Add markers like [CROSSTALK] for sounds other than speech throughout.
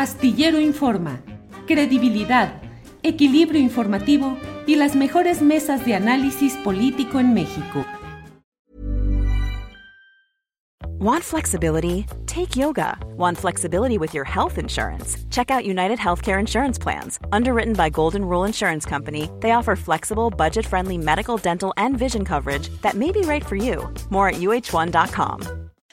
Astillero Informa, credibilidad, equilibrio informativo y las mejores mesas de análisis político en México. Want flexibility? Take yoga. Want flexibility with your health insurance? Check out United Healthcare Insurance Plans. Underwritten by Golden Rule Insurance Company, they offer flexible, budget friendly medical, dental, and vision coverage that may be right for you. More at uh1.com.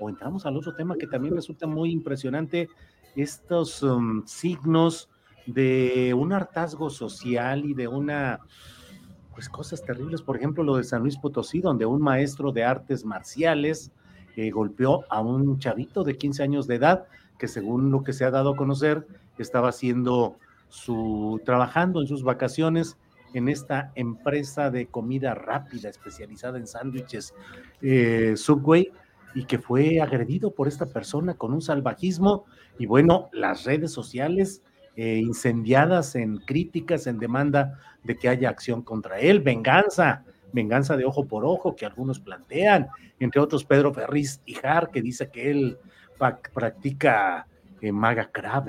O entramos al otro tema que también resulta muy impresionante, estos um, signos de un hartazgo social y de una, pues cosas terribles, por ejemplo, lo de San Luis Potosí, donde un maestro de artes marciales eh, golpeó a un chavito de 15 años de edad, que según lo que se ha dado a conocer, estaba haciendo su, trabajando en sus vacaciones en esta empresa de comida rápida especializada en sándwiches eh, Subway y que fue agredido por esta persona con un salvajismo y bueno, las redes sociales eh, incendiadas en críticas, en demanda de que haya acción contra él, venganza, venganza de ojo por ojo que algunos plantean, entre otros Pedro Ferriz Hijar que dice que él practica eh, maga crab,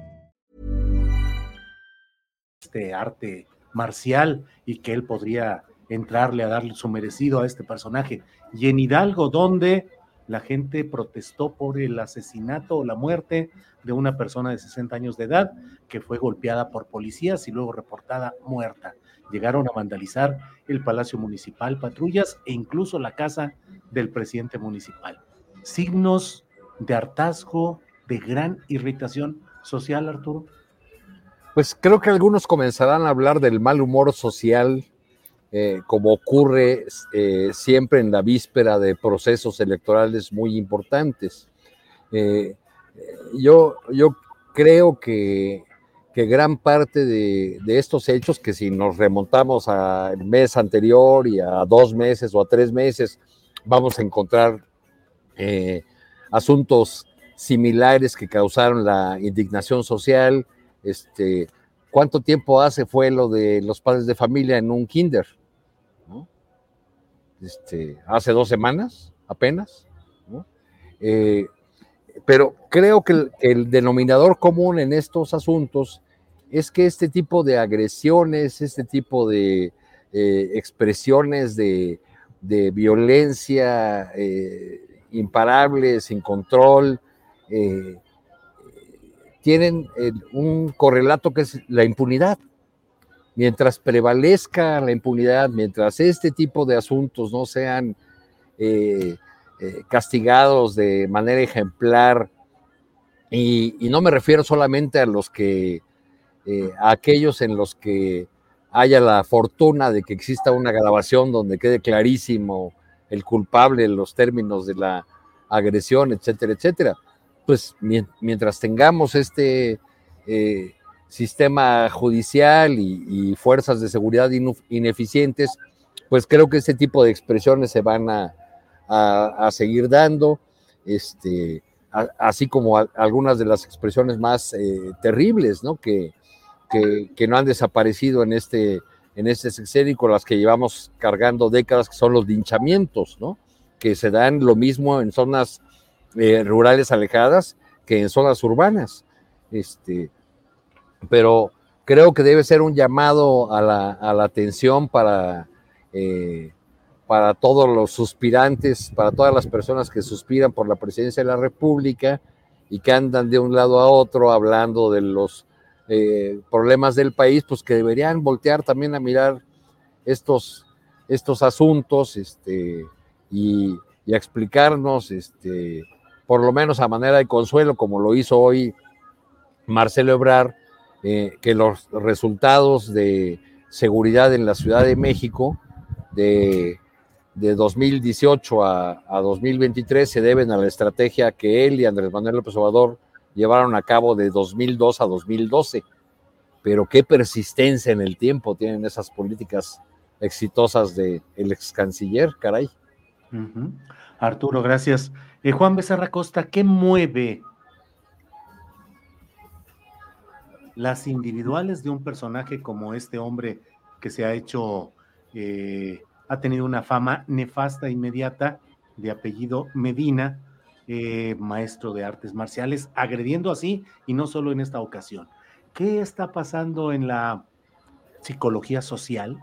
Este arte marcial y que él podría entrarle a darle su merecido a este personaje. Y en Hidalgo, donde la gente protestó por el asesinato o la muerte de una persona de 60 años de edad que fue golpeada por policías y luego reportada muerta. Llegaron a vandalizar el Palacio Municipal, patrullas e incluso la casa del presidente municipal. Signos de hartazgo, de gran irritación social, Arturo. Pues creo que algunos comenzarán a hablar del mal humor social, eh, como ocurre eh, siempre en la víspera de procesos electorales muy importantes. Eh, yo, yo creo que, que gran parte de, de, estos hechos, que si nos remontamos al mes anterior y a dos meses o a tres meses, vamos a encontrar asuntos similares que causaron la indignación social, este, ¿Cuánto tiempo hace fue lo de los padres de familia en un kinder? Este, hace dos semanas apenas. Eh, pero creo que el, denominador común en estos asuntos es que este tipo de agresiones, este tipo de eh, expresiones de, violencia eh, imparable, sin control, tienen eh, un correlato que es la impunidad. Mientras prevalezca la impunidad, mientras este tipo de asuntos no sean eh, eh, castigados de manera ejemplar, y, no me refiero solamente a los que, a aquellos en los que haya la fortuna de que exista una grabación donde quede clarísimo el culpable, los términos de la agresión, etcétera, etcétera. Pues mientras tengamos este eh, sistema judicial y, fuerzas de seguridad ineficientes, pues creo que ese tipo de expresiones se van a, seguir dando, este, así como algunas de las expresiones más eh, terribles. Que, no han desaparecido en este, en este sexenio con las que llevamos cargando décadas, que son los linchamientos. Que se dan lo mismo en zonas eh, rurales alejadas que en zonas urbanas. Este, pero creo que debe ser un llamado a la, a la atención para, eh, para todos los suspirantes, para todas las personas que suspiran por la presidencia de la República y que andan de un lado a otro hablando de los eh, problemas del país, pues que deberían voltear también a mirar estos, estos asuntos este, y, a explicarnos, este, por lo menos a manera de consuelo, como lo hizo hoy Marcelo Ebrar, eh, que los resultados de seguridad en la Ciudad de México de, de 2018 a, a, 2023 se deben a la estrategia que él y Andrés Manuel López Obrador llevaron a cabo de 2002 a 2012. Pero qué persistencia en el tiempo tienen esas políticas exitosas del el ex canciller, caray. Arturo, gracias. Eh, Juan Becerra Costa, ¿qué mueve las individuales de un personaje como este hombre que se ha hecho, eh, ha tenido una fama nefasta inmediata de apellido Medina, eh, maestro de artes marciales, agrediendo así y no solo en esta ocasión. ¿Qué está pasando en la psicología social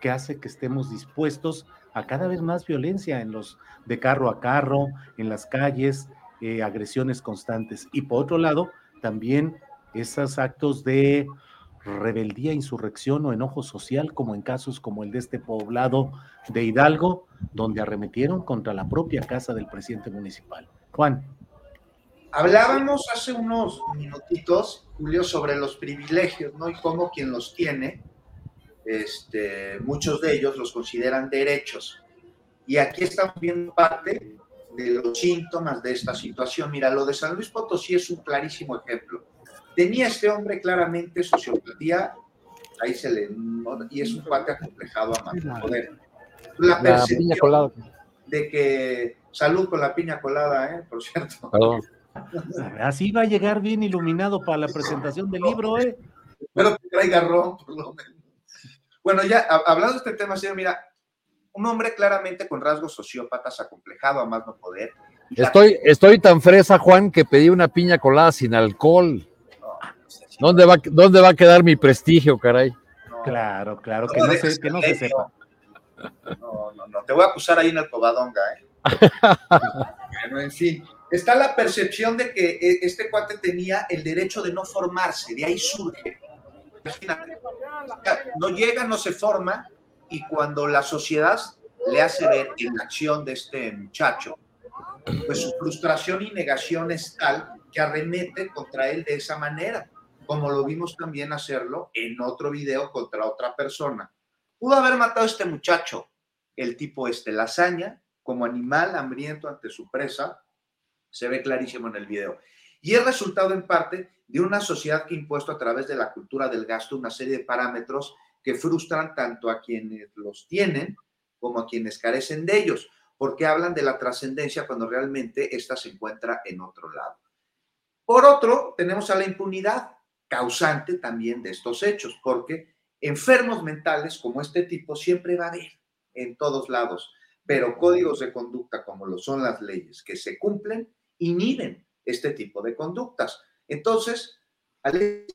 que hace que estemos dispuestos a cada vez más violencia en los de carro a carro, en las calles, eh, agresiones constantes? Y por otro lado, también esos actos de rebeldía, insurrección o enojo social, como en casos como el de este poblado de Hidalgo, donde arremetieron contra la propia casa del presidente municipal. Juan. Hablábamos hace unos minutitos, Julio, sobre los privilegios, ¿no? Y cómo quien los tiene, este, muchos de ellos los consideran derechos. Y aquí estamos viendo parte de los síntomas de esta situación. Mira, lo de San Luis Potosí es un clarísimo ejemplo. Tenía este hombre claramente sociopatía, ahí se le... y es un cuate acomplejado a más poder. La percepción de que Salud con la piña colada, ¿eh? Por cierto. Así va a llegar bien iluminado para la presentación del libro, ¿eh? Espero que traiga ron, por lo menos. Bueno, ya hablando de este tema, señor, mira, un hombre claramente con rasgos sociópatas, acomplejado a más no poder. Estoy, estoy tan fresa, Juan, que pedí una piña colada sin alcohol. ¿Dónde va, ¿Dónde va a quedar mi prestigio, caray? claro, claro, que no, se, que no se sepa. No, no, no, te voy a acusar ahí en el Covadonga, ¿eh? [LAUGHS] bueno, en fin, está la percepción de que eh, este cuate tenía el derecho de no formarse, de ahí surge. No llega, no se forma, y cuando la sociedad le hace ver en la acción de este muchacho, pues su frustración y negación es tal que arremete contra él de esa manera, como lo vimos también hacerlo en otro video contra otra persona. Pudo haber matado a este muchacho, el tipo este, lasaña, como animal hambriento ante su presa, se ve clarísimo en el video. Y es resultado en parte de una sociedad que ha impuesto a través de la cultura del gasto una serie de parámetros que frustran tanto a quienes los tienen como a quienes carecen de ellos, porque hablan de la trascendencia cuando realmente ésta se encuentra en otro lado. Por otro, tenemos a la impunidad, causante también de estos hechos, porque enfermos mentales como este tipo siempre va a haber en todos lados pero códigos de conducta como lo son las leyes que se cumplen inhiben este tipo de conductas. Entonces, al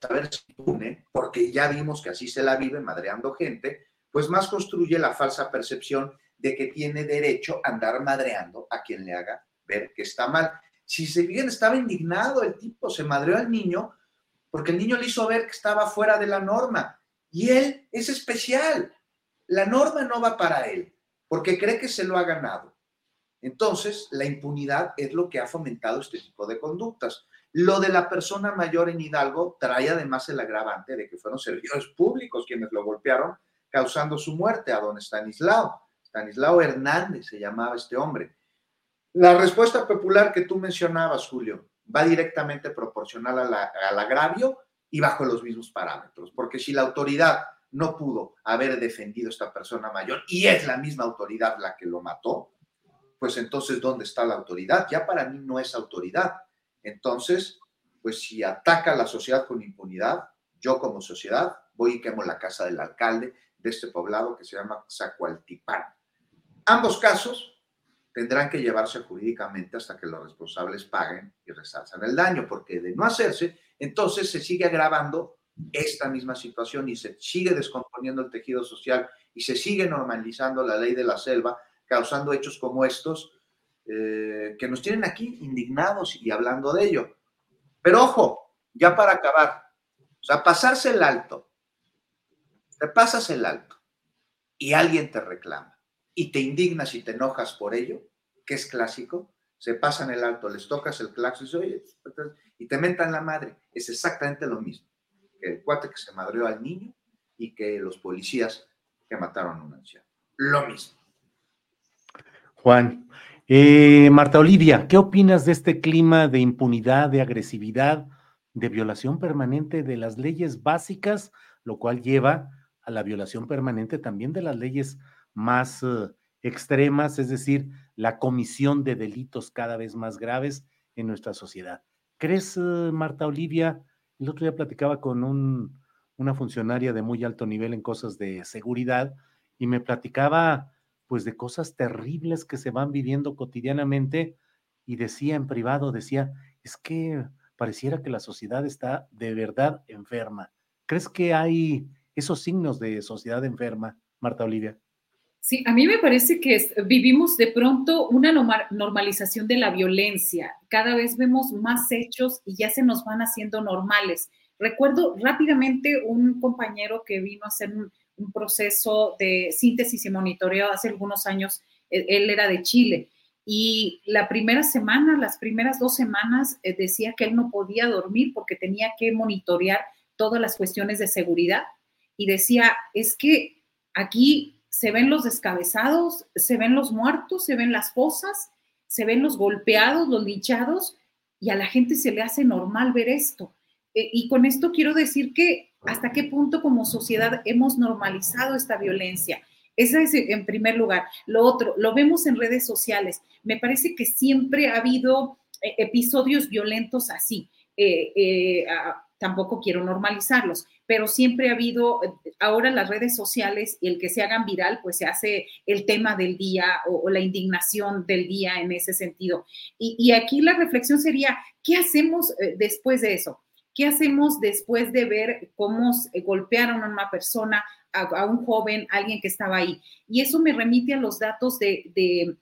saber si impune, porque ya vimos que así se la vive madreando gente, pues más construye la falsa percepción de que tiene derecho a andar madreando a quien le haga ver que está mal. Si se bien estaba indignado el tipo, se madreó al niño porque el niño le hizo ver que estaba fuera de la norma y él es especial. La norma no va para él porque cree que se lo ha ganado. Entonces, la impunidad es lo que ha fomentado este tipo de conductas. Lo de la persona mayor en Hidalgo trae además el agravante de que fueron servidores públicos quienes lo golpearon, causando su muerte a don Stanislao. Stanislao Hernández se llamaba este hombre. La respuesta popular que tú mencionabas, Julio, va directamente proporcional al agravio y bajo los mismos parámetros, porque si la autoridad no pudo haber defendido a esta persona mayor y es la misma autoridad la que lo mató, pues entonces, ¿dónde está la autoridad? Ya para mí no es autoridad. Entonces, pues si ataca a la sociedad con impunidad, yo como sociedad voy y quemo la casa del alcalde de este poblado que se llama Zacualtipán. Ambos casos tendrán que llevarse jurídicamente hasta que los responsables paguen y resalzan el daño, porque de no hacerse, entonces se sigue agravando esta misma situación y se sigue descomponiendo el tejido social y se sigue normalizando la ley de la selva, causando hechos como estos eh, que nos tienen aquí indignados y hablando de ello. Pero ojo, ya para acabar, o sea, pasarse el alto, te pasas el alto y alguien te reclama y te indignas y te enojas por ello, que es clásico, se pasan el alto, les tocas el claxon y te mentan la madre. Es exactamente lo mismo el cuate que se madreó al niño y que los policías que mataron a un anciano. Lo mismo. Juan, eh, Marta Olivia, ¿qué opinas de este clima de impunidad, de agresividad, de violación permanente de las leyes básicas, lo cual lleva a la violación permanente también de las leyes más eh, extremas, es decir, la comisión de delitos cada vez más graves en nuestra sociedad? ¿Crees, eh, Marta Olivia, el otro día platicaba con un, una funcionaria de muy alto nivel en cosas de seguridad y me platicaba pues de cosas terribles que se van viviendo cotidianamente y decía en privado, decía, es que pareciera que la sociedad está de verdad enferma. ¿Crees que hay esos signos de sociedad enferma, Marta Olivia? Sí, a mí me parece que vivimos de pronto una normalización de la violencia. Cada vez vemos más hechos y ya se nos van haciendo normales. Recuerdo rápidamente un compañero que vino a hacer un, proceso de síntesis y monitoreo hace algunos años. Él, él, era de Chile y la primera semana, las primeras dos semanas, eh, decía que él no podía dormir porque tenía que monitorear todas las cuestiones de seguridad y decía, es que aquí se ven los descabezados, se ven los muertos, se ven las fosas, se ven los golpeados, los linchados, y a la gente se le hace normal ver esto. E, y con esto quiero decir que hasta qué punto como sociedad hemos normalizado esta violencia. Esa es en primer lugar. Lo otro, lo vemos en redes sociales. Me parece que siempre ha habido eh, episodios violentos así. Eh, eh, tampoco quiero normalizarlos, pero siempre ha habido, ahora las redes sociales y el que se hagan viral, pues se hace el tema del día o, la indignación del día en ese sentido. Y, aquí la reflexión sería, ¿qué hacemos después de eso? ¿Qué hacemos después de ver cómo golpearon a una persona, a, un joven, alguien que estaba ahí? Y eso me remite a los datos de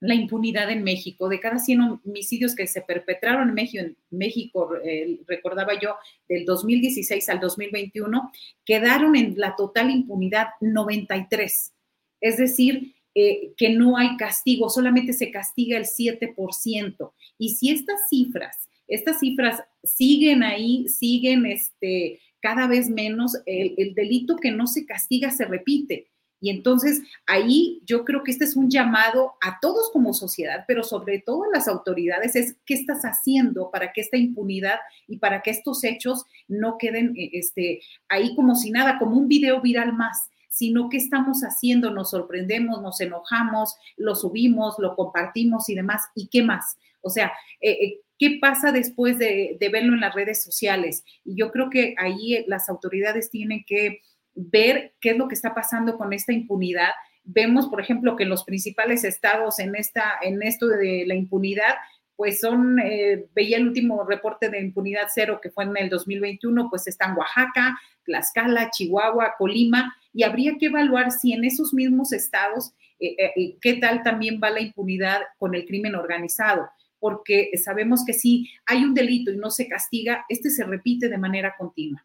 la impunidad en México. De cada 100 homicidios que se perpetraron en México, en México eh, recordaba yo, del 2016 al 2021, quedaron en la total impunidad 93. Es decir, eh, que no hay castigo, solamente se castiga el 7%. Y si estas cifras, estas cifras siguen ahí, siguen este, cada vez menos, el delito que no se castiga se repite. Y entonces ahí yo creo que este es un llamado a todos como sociedad, pero sobre todo a las autoridades, es qué estás haciendo para que esta impunidad y para que estos hechos no queden eh, este, ahí como si nada, como un video viral más sino qué estamos haciendo, nos sorprendemos, nos enojamos, lo subimos, lo compartimos y demás, y qué más. O sea, eh, eh, ¿qué pasa después de, verlo en las redes sociales? Y yo creo que ahí las autoridades tienen que ver qué es lo que está pasando con esta impunidad. Vemos, por ejemplo, que los principales estados en, esta, en esto de la impunidad, pues son, eh, veía el último reporte de impunidad cero que fue en el 2021, pues están Oaxaca, Tlaxcala, Chihuahua, Colima, y habría que evaluar si en esos mismos estados, eh, eh, qué tal también va la impunidad con el crimen organizado, porque sabemos que si hay un delito y no se castiga, este se repite de manera continua.